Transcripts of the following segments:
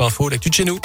Info, l'actu de chez nous.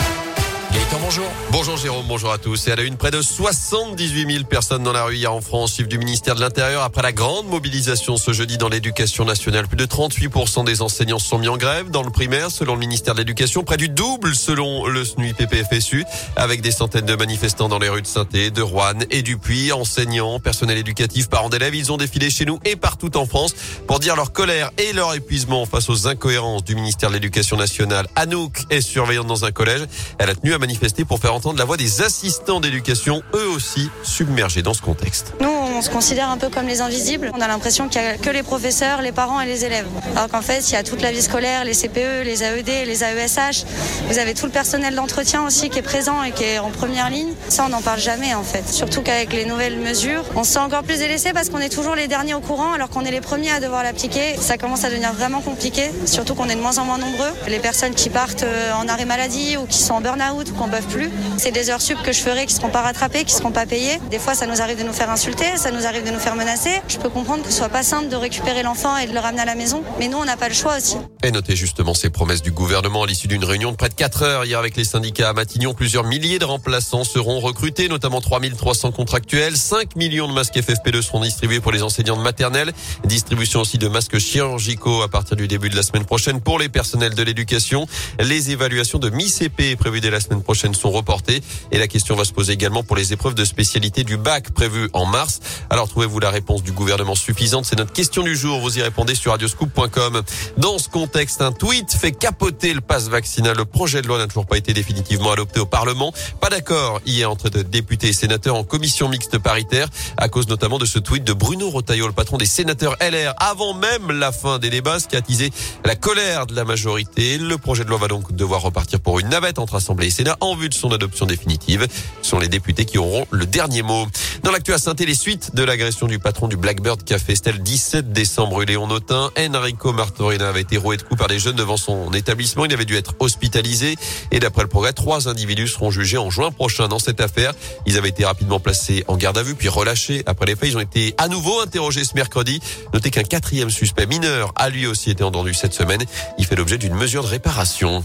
Bonjour. Bonjour Jérôme, bonjour à tous. Et à la une, près de 78 000 personnes dans la rue hier en France, chiffre du ministère de l'Intérieur. Après la grande mobilisation ce jeudi dans l'éducation nationale, plus de 38% des enseignants sont mis en grève dans le primaire, selon le ministère de l'Éducation. Près du double selon le SNUI PPFSU, avec des centaines de manifestants dans les rues de saint de Rouen et du Puy. Enseignants, personnel éducatif, parents d'élèves, ils ont défilé chez nous et partout en France pour dire leur colère et leur épuisement face aux incohérences du ministère de l'Éducation nationale. Anouk est surveillante dans un collège. Elle a tenu manifester pour faire entendre la voix des assistants d'éducation, eux aussi submergés dans ce contexte. Nous, on se considère un peu comme les invisibles. On a l'impression qu'il n'y a que les professeurs, les parents et les élèves. Alors qu'en fait, il y a toute la vie scolaire, les CPE, les AED, les AESH. Vous avez tout le personnel d'entretien aussi qui est présent et qui est en première ligne. Ça, on n'en parle jamais en fait. Surtout qu'avec les nouvelles mesures, on se sent encore plus délaissé parce qu'on est toujours les derniers au courant alors qu'on est les premiers à devoir l'appliquer. Ça commence à devenir vraiment compliqué, surtout qu'on est de moins en moins nombreux. Les personnes qui partent euh, en arrêt maladie ou qui sont en burn-out ou qu'on ne plus. C'est des heures sup que je ferai qui seront pas rattrapées, qui seront pas payées. Des fois, ça nous arrive de nous faire insulter, ça nous arrive de nous faire menacer. Je peux comprendre que ce soit pas simple de récupérer l'enfant et de le ramener à la maison, mais nous, on n'a pas le choix aussi. Et notez justement ces promesses du gouvernement à l'issue d'une réunion de près de 4 heures hier avec les syndicats à Matignon. Plusieurs milliers de remplaçants seront recrutés, notamment 3300 contractuels. 5 millions de masques FFP2 seront distribués pour les enseignants de maternelle. Distribution aussi de masques chirurgicaux à partir du début de la semaine prochaine pour les personnels de l'éducation. Les évaluations de mi-CP prévues dès la semaine prochaine sont reportées. Et la question va se poser également pour les épreuves de spécialité du bac prévues en mars. Alors trouvez-vous la réponse du gouvernement suffisante? C'est notre question du jour. Vous y répondez sur radioscoop.com. Dans ce contexte, un tweet fait capoter le pass vaccinal. Le projet de loi n'a toujours pas été définitivement adopté au Parlement. Pas d'accord hier entre députés et sénateurs en commission mixte paritaire à cause notamment de ce tweet de Bruno Rotaillot, le patron des sénateurs LR, avant même la fin des débats, ce qui a attisé la colère de la majorité. Le projet de loi va donc devoir repartir pour une navette entre Assemblée et Sénat en vue de son adoption définitive. Ce sont les députés qui auront le dernier mot. Dans l'actu à les suites de l'agression du patron du Blackbird Café, c'était le 17 décembre, Léon Notin. Enrico Martorina avait été roué de coups par des jeunes devant son établissement. Il avait dû être hospitalisé. Et d'après le progrès, trois individus seront jugés en juin prochain dans cette affaire. Ils avaient été rapidement placés en garde à vue, puis relâchés. Après les faits, ils ont été à nouveau interrogés ce mercredi. Notez qu'un quatrième suspect mineur a lui aussi été entendu cette semaine. Il fait l'objet d'une mesure de réparation.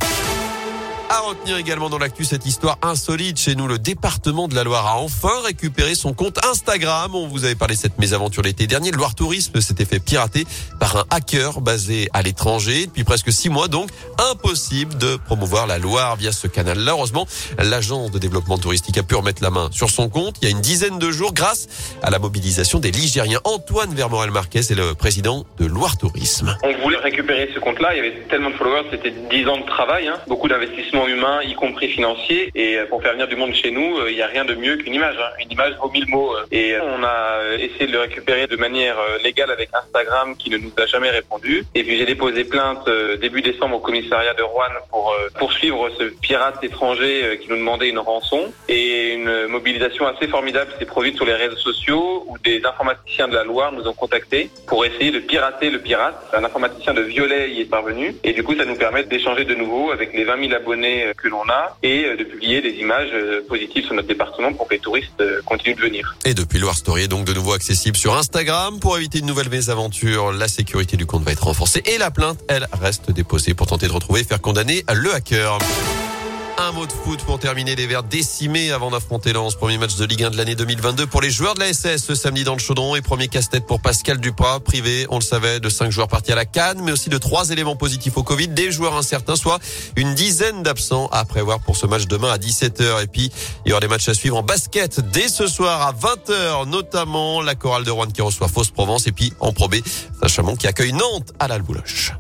À retenir également dans l'actu cette histoire insolite chez nous. Le département de la Loire a enfin récupéré son compte Instagram. On vous avait parlé de cette mésaventure l'été dernier. Loire Tourisme s'était fait pirater par un hacker basé à l'étranger. Depuis presque six mois donc, impossible de promouvoir la Loire via ce canal. Là, heureusement, l'agence de développement touristique a pu remettre la main sur son compte il y a une dizaine de jours grâce à la mobilisation des Ligériens. Antoine Vermorel-Marquez est le président de Loire Tourisme. On voulait récupérer ce compte-là. Il y avait tellement de followers. C'était dix ans de travail, hein. beaucoup d'investissements humain, y compris financier. Et euh, pour faire venir du monde chez nous, euh, il n'y a rien de mieux qu'une image. Hein. Une image vaut mille mots. Euh. Et on a essayé de le récupérer de manière légale avec Instagram qui ne nous a jamais répondu. Et puis j'ai déposé plainte début décembre au commissariat de Rouen pour poursuivre ce pirate étranger qui nous demandait une rançon. Et une mobilisation assez formidable s'est produite sur les réseaux sociaux où des informaticiens de la Loire nous ont contactés pour essayer de pirater le pirate. Un informaticien de Violet y est parvenu. Et du coup, ça nous permet d'échanger de nouveau avec les 20 000 abonnés euh, que l'on a et euh, de publier des images euh, positives sur notre département pour que les touristes continuent de venir. Et depuis Loire Story est donc de nouveau accessible sur Instagram. Pour éviter une nouvelle mésaventure, la sécurité du compte va être renforcée et la plainte, elle, reste déposée pour tenter de retrouver et faire condamner le hacker. Un mot de foot pour terminer les Verts décimés avant d'affronter Lens. Premier match de Ligue 1 de l'année 2022 pour les joueurs de la SS ce samedi dans le Chaudron et premier casse-tête pour Pascal Duprat, privé, on le savait, de cinq joueurs partis à la Cannes, mais aussi de trois éléments positifs au Covid, des joueurs incertains, soit une dizaine d'absents à prévoir pour ce match demain à 17h. Et puis, il y aura des matchs à suivre en basket dès ce soir à 20h, notamment la chorale de Rouen qui reçoit Fausse Provence et puis en probé, Saint-Chamond qui accueille Nantes à la Bouloche.